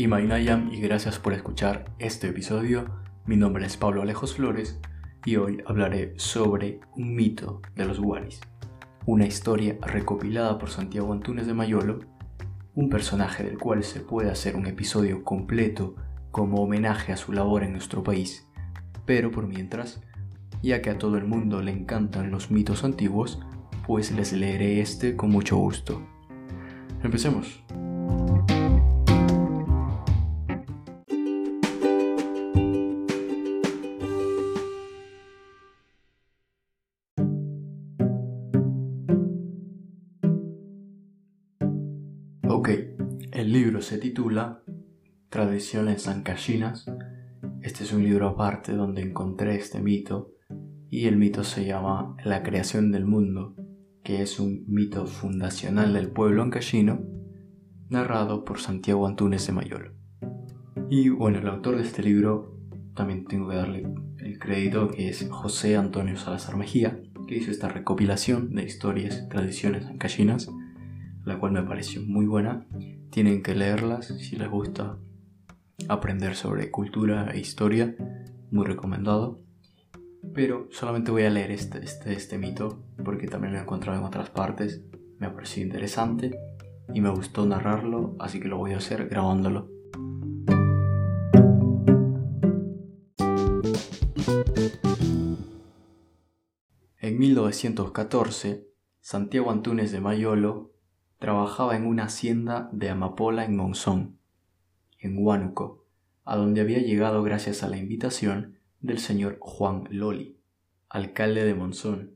y Mainayam y gracias por escuchar este episodio. Mi nombre es Pablo Alejos Flores y hoy hablaré sobre un mito de los Guaris, una historia recopilada por Santiago Antunes de Mayolo, un personaje del cual se puede hacer un episodio completo como homenaje a su labor en nuestro país, pero por mientras, ya que a todo el mundo le encantan los mitos antiguos, pues les leeré este con mucho gusto. Empecemos. Libro se titula Tradiciones Ancashinas. Este es un libro aparte donde encontré este mito y el mito se llama La creación del mundo, que es un mito fundacional del pueblo ancashino, narrado por Santiago Antunes de Mayolo. Y bueno, el autor de este libro también tengo que darle el crédito que es José Antonio Salazar Mejía, que hizo esta recopilación de historias, tradiciones ancashinas la cual me pareció muy buena. Tienen que leerlas si les gusta aprender sobre cultura e historia, muy recomendado. Pero solamente voy a leer este, este, este mito porque también lo he encontrado en otras partes, me ha parecido interesante y me gustó narrarlo, así que lo voy a hacer grabándolo. En 1914, Santiago Antunes de Mayolo trabajaba en una hacienda de amapola en Monzón, en Huánuco, a donde había llegado gracias a la invitación del señor Juan Loli, alcalde de Monzón.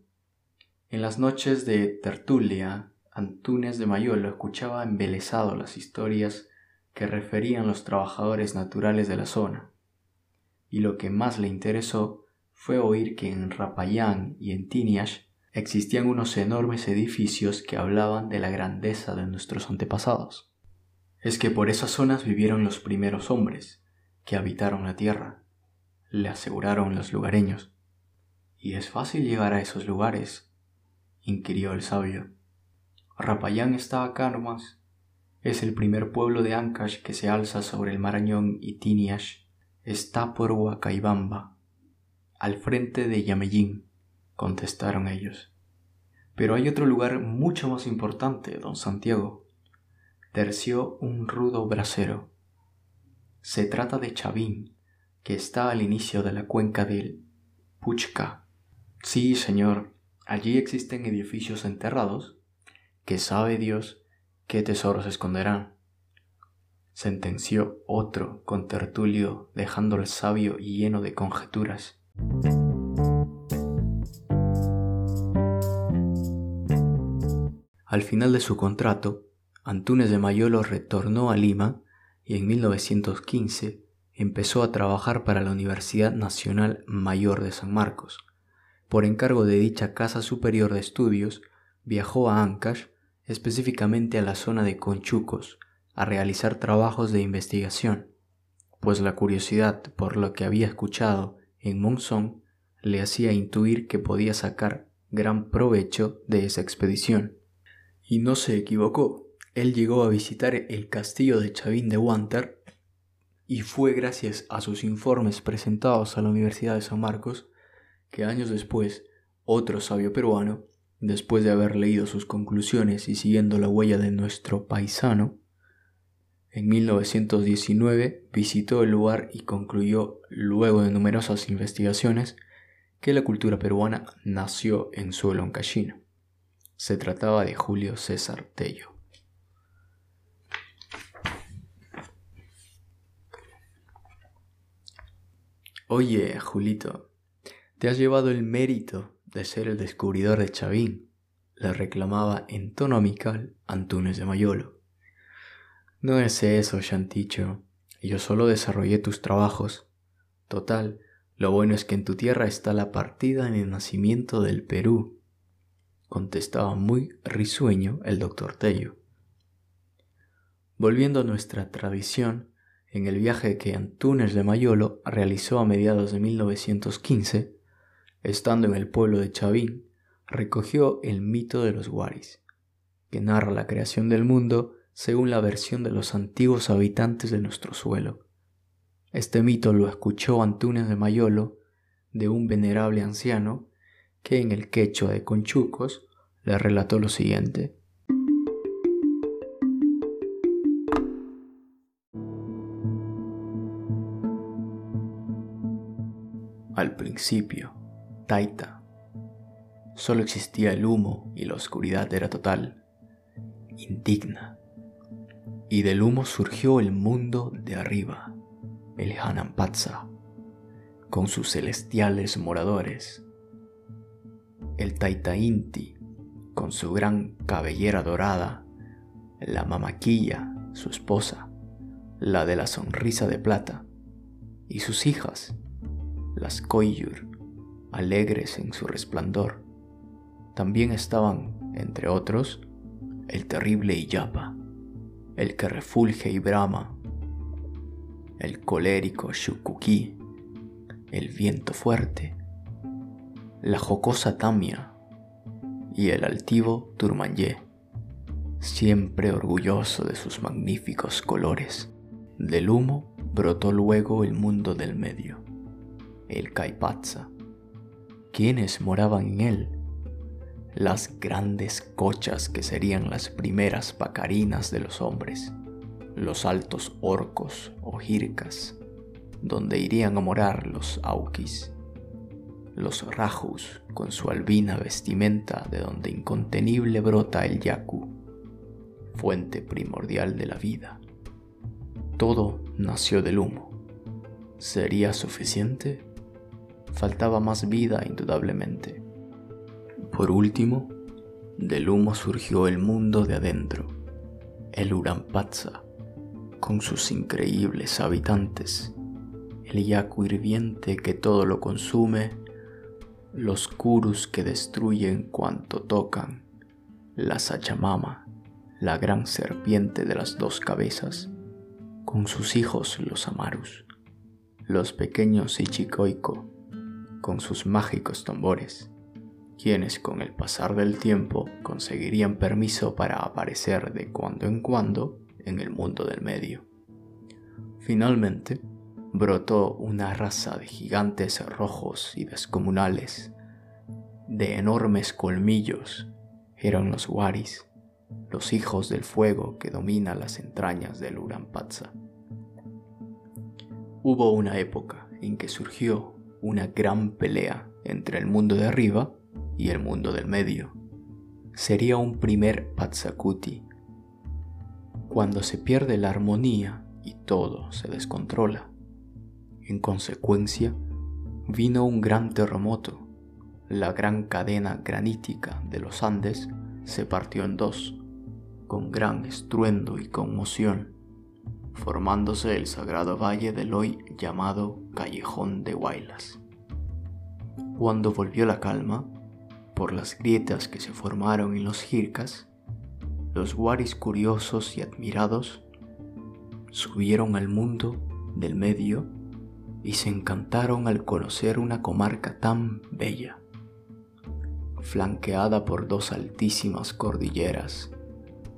En las noches de tertulia, Antunes de Mayolo escuchaba embelesado las historias que referían los trabajadores naturales de la zona, y lo que más le interesó fue oír que en Rapayán y en Tiniash existían unos enormes edificios que hablaban de la grandeza de nuestros antepasados. Es que por esas zonas vivieron los primeros hombres que habitaron la tierra, le aseguraron los lugareños. ¿Y es fácil llegar a esos lugares? inquirió el sabio. Rapayán está acá nomás. Es el primer pueblo de Ancash que se alza sobre el Marañón y Tiniash. Está por Huacaibamba, al frente de contestaron ellos. Pero hay otro lugar mucho más importante, don Santiago. Terció un rudo brasero. Se trata de Chavín, que está al inicio de la cuenca del Puchca. Sí, señor, allí existen edificios enterrados, que sabe Dios qué tesoros esconderán. Sentenció otro con tertulio, dejando al sabio lleno de conjeturas. Al final de su contrato, Antunes de Mayolo retornó a Lima y en 1915 empezó a trabajar para la Universidad Nacional Mayor de San Marcos. Por encargo de dicha Casa Superior de Estudios, viajó a Ancash, específicamente a la zona de Conchucos, a realizar trabajos de investigación, pues la curiosidad por lo que había escuchado en Monzón le hacía intuir que podía sacar gran provecho de esa expedición. Y no se equivocó. Él llegó a visitar el castillo de Chavín de Wanter y fue gracias a sus informes presentados a la Universidad de San Marcos que años después otro sabio peruano, después de haber leído sus conclusiones y siguiendo la huella de nuestro paisano, en 1919 visitó el lugar y concluyó, luego de numerosas investigaciones, que la cultura peruana nació en suelo ancashino. Se trataba de Julio César Tello. Oye, Julito, te has llevado el mérito de ser el descubridor de Chavín, le reclamaba en tono amical Antunes de Mayolo. No es eso, Chanticho. Yo solo desarrollé tus trabajos. Total, lo bueno es que en tu tierra está la partida en el nacimiento del Perú contestaba muy risueño el doctor Tello. Volviendo a nuestra tradición, en el viaje que Antunes de Mayolo realizó a mediados de 1915, estando en el pueblo de Chavín, recogió el mito de los Guaris, que narra la creación del mundo según la versión de los antiguos habitantes de nuestro suelo. Este mito lo escuchó Antunes de Mayolo de un venerable anciano que en el quechua de Conchucos le relató lo siguiente. Al principio, Taita, solo existía el humo y la oscuridad era total, indigna. Y del humo surgió el mundo de arriba, el Hanampatsa, con sus celestiales moradores. El Taita Inti, con su gran cabellera dorada, la Mamaquilla, su esposa, la de la sonrisa de plata, y sus hijas, las Koyur, alegres en su resplandor. También estaban, entre otros, el terrible Iyapa, el que refulge y brama, el colérico Shukuki, el viento fuerte, la jocosa Tamia y el altivo Turmanyé, siempre orgulloso de sus magníficos colores. Del humo brotó luego el mundo del medio el Caipatza. ¿Quiénes moraban en él? Las grandes cochas que serían las primeras pacarinas de los hombres, los altos orcos o jircas, donde irían a morar los auquis, los rajus con su albina vestimenta de donde incontenible brota el yaku, fuente primordial de la vida. Todo nació del humo. ¿Sería suficiente? faltaba más vida indudablemente. Por último, del humo surgió el mundo de adentro, el Urampatza, con sus increíbles habitantes, el yaku hirviente que todo lo consume, los kurus que destruyen cuanto tocan, la Sachamama, la gran serpiente de las dos cabezas, con sus hijos los Amarus, los pequeños Ichikoiko, con sus mágicos tambores, quienes con el pasar del tiempo conseguirían permiso para aparecer de cuando en cuando en el mundo del medio. Finalmente, brotó una raza de gigantes rojos y descomunales, de enormes colmillos, eran los Waris, los hijos del fuego que domina las entrañas del Urampatza. Hubo una época en que surgió una gran pelea entre el mundo de arriba y el mundo del medio. Sería un primer Patsakuti, cuando se pierde la armonía y todo se descontrola. En consecuencia, vino un gran terremoto. La gran cadena granítica de los Andes se partió en dos, con gran estruendo y conmoción, formándose el sagrado valle del hoy llamado Callejón de Huaylas. Cuando volvió la calma, por las grietas que se formaron en los jircas, los guaris curiosos y admirados subieron al mundo del medio y se encantaron al conocer una comarca tan bella, flanqueada por dos altísimas cordilleras,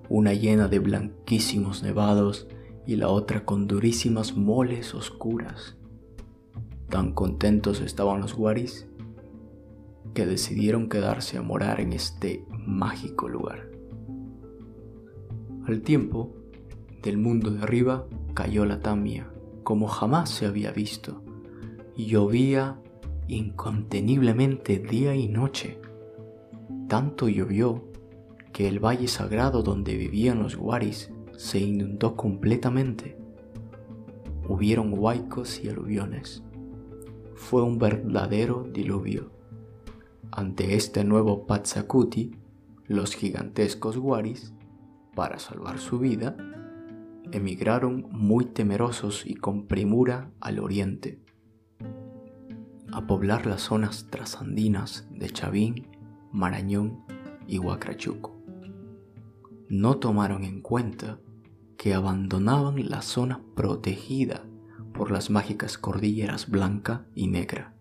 una llena de blanquísimos nevados y la otra con durísimas moles oscuras. Tan contentos estaban los guaris que decidieron quedarse a morar en este mágico lugar. Al tiempo, del mundo de arriba cayó la tamia como jamás se había visto, llovía inconteniblemente día y noche. Tanto llovió que el valle sagrado donde vivían los guaris se inundó completamente. Hubieron huaicos y aluviones. Fue un verdadero diluvio. Ante este nuevo Patsakuti, los gigantescos Waris, para salvar su vida, emigraron muy temerosos y con premura al oriente, a poblar las zonas trasandinas de Chavín, Marañón y Huacrachuco. No tomaron en cuenta que abandonaban la zona protegida por las mágicas cordilleras blanca y negra.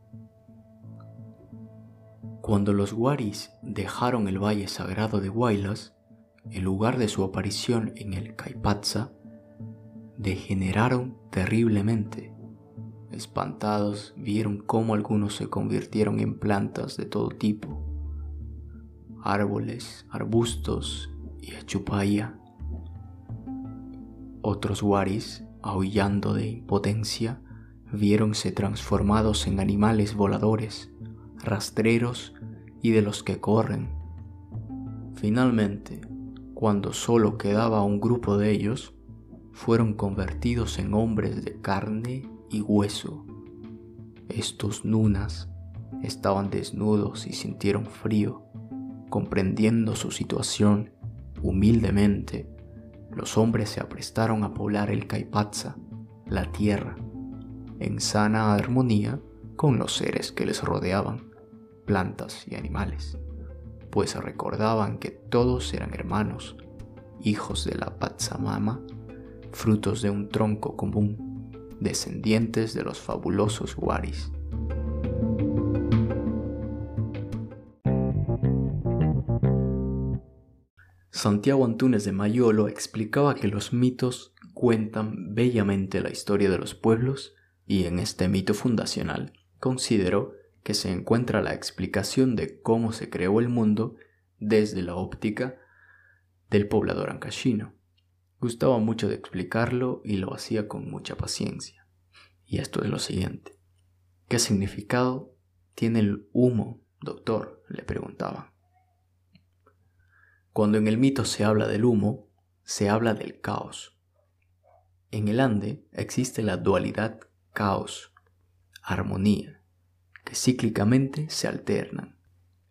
Cuando los Waris dejaron el valle sagrado de Huaylas, en lugar de su aparición en el Caipatza, degeneraron terriblemente. Espantados vieron cómo algunos se convirtieron en plantas de todo tipo, árboles, arbustos y achupaya. Otros guaris, aullando de impotencia, viéronse transformados en animales voladores, rastreros y de los que corren. Finalmente, cuando solo quedaba un grupo de ellos, fueron convertidos en hombres de carne y hueso. Estos nunas estaban desnudos y sintieron frío, comprendiendo su situación humildemente. Los hombres se aprestaron a poblar el Caipatza, la tierra, en sana armonía con los seres que les rodeaban, plantas y animales, pues recordaban que todos eran hermanos, hijos de la Pachamama, frutos de un tronco común, descendientes de los fabulosos Waris. Santiago Antúnez de Mayolo explicaba que los mitos cuentan bellamente la historia de los pueblos y en este mito fundacional considero que se encuentra la explicación de cómo se creó el mundo desde la óptica del poblador ancashino. Gustaba mucho de explicarlo y lo hacía con mucha paciencia. Y esto es lo siguiente. ¿Qué significado tiene el humo, doctor? le preguntaba. Cuando en el mito se habla del humo, se habla del caos. En el Ande existe la dualidad caos, armonía, que cíclicamente se alternan.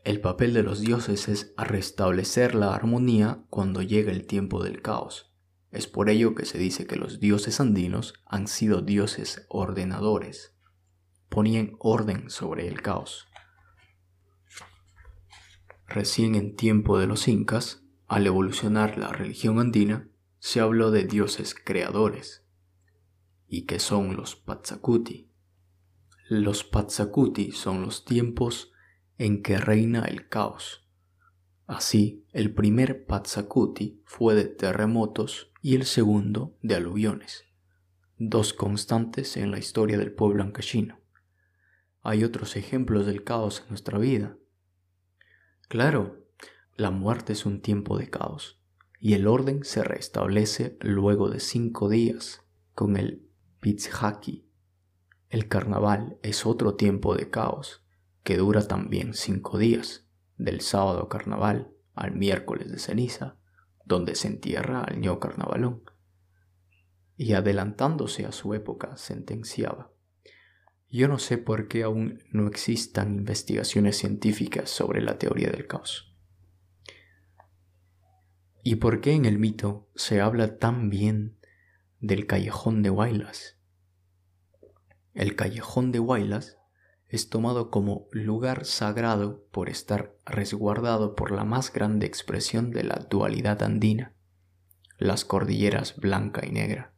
El papel de los dioses es restablecer la armonía cuando llega el tiempo del caos. Es por ello que se dice que los dioses andinos han sido dioses ordenadores. Ponían orden sobre el caos. Recién en tiempo de los incas, al evolucionar la religión andina, se habló de dioses creadores y que son los Patsakuti. Los Patsakuti son los tiempos en que reina el caos. Así, el primer Patsakuti fue de terremotos y el segundo de aluviones, dos constantes en la historia del pueblo ancashino. Hay otros ejemplos del caos en nuestra vida. Claro, la muerte es un tiempo de caos, y el orden se restablece luego de cinco días con el Pitzhaki. El carnaval es otro tiempo de caos que dura también cinco días, del sábado carnaval al miércoles de ceniza, donde se entierra al ño carnavalón. Y adelantándose a su época sentenciaba. Yo no sé por qué aún no existan investigaciones científicas sobre la teoría del caos. ¿Y por qué en el mito se habla tan bien del callejón de Huaylas. El callejón de Huaylas es tomado como lugar sagrado por estar resguardado por la más grande expresión de la dualidad andina, las cordilleras blanca y negra.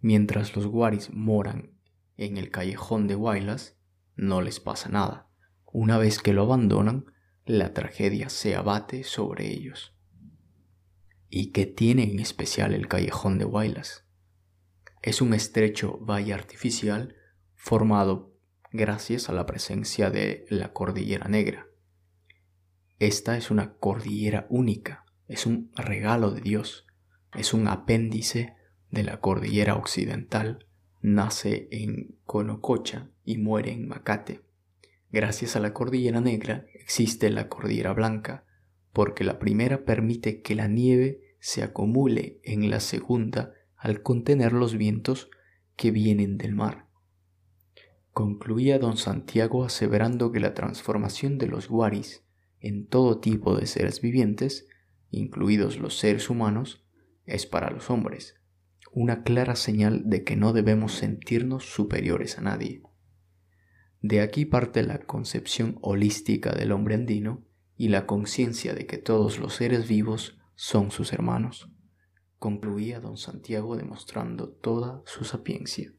Mientras los guaris moran en el callejón de Huaylas, no les pasa nada. Una vez que lo abandonan, la tragedia se abate sobre ellos. ¿Y qué tiene en especial el callejón de Huaylas? es un estrecho valle artificial formado gracias a la presencia de la cordillera negra. Esta es una cordillera única, es un regalo de Dios, es un apéndice de la cordillera occidental, nace en Conococha y muere en Macate. Gracias a la cordillera negra existe la cordillera blanca, porque la primera permite que la nieve se acumule en la segunda al contener los vientos que vienen del mar. Concluía don Santiago aseverando que la transformación de los guaris en todo tipo de seres vivientes, incluidos los seres humanos, es para los hombres una clara señal de que no debemos sentirnos superiores a nadie. De aquí parte la concepción holística del hombre andino y la conciencia de que todos los seres vivos son sus hermanos concluía don Santiago demostrando toda su sapiencia.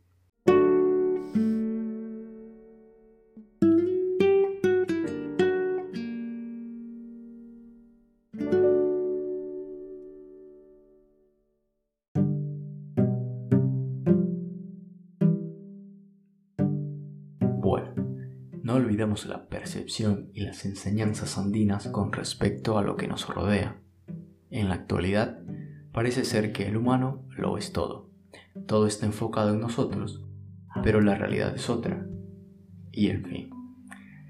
No olvidemos la percepción y las enseñanzas andinas con respecto a lo que nos rodea. En la actualidad, parece ser que el humano lo es todo. Todo está enfocado en nosotros, pero la realidad es otra. Y en fin,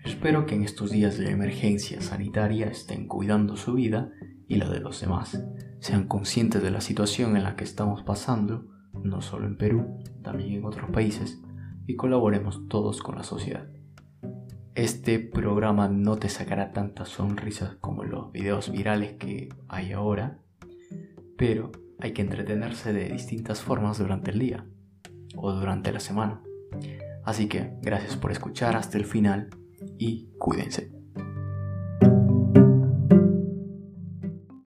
espero que en estos días de emergencia sanitaria estén cuidando su vida y la de los demás. Sean conscientes de la situación en la que estamos pasando, no solo en Perú, también en otros países, y colaboremos todos con la sociedad. Este programa no te sacará tantas sonrisas como los videos virales que hay ahora, pero hay que entretenerse de distintas formas durante el día o durante la semana. Así que gracias por escuchar hasta el final y cuídense.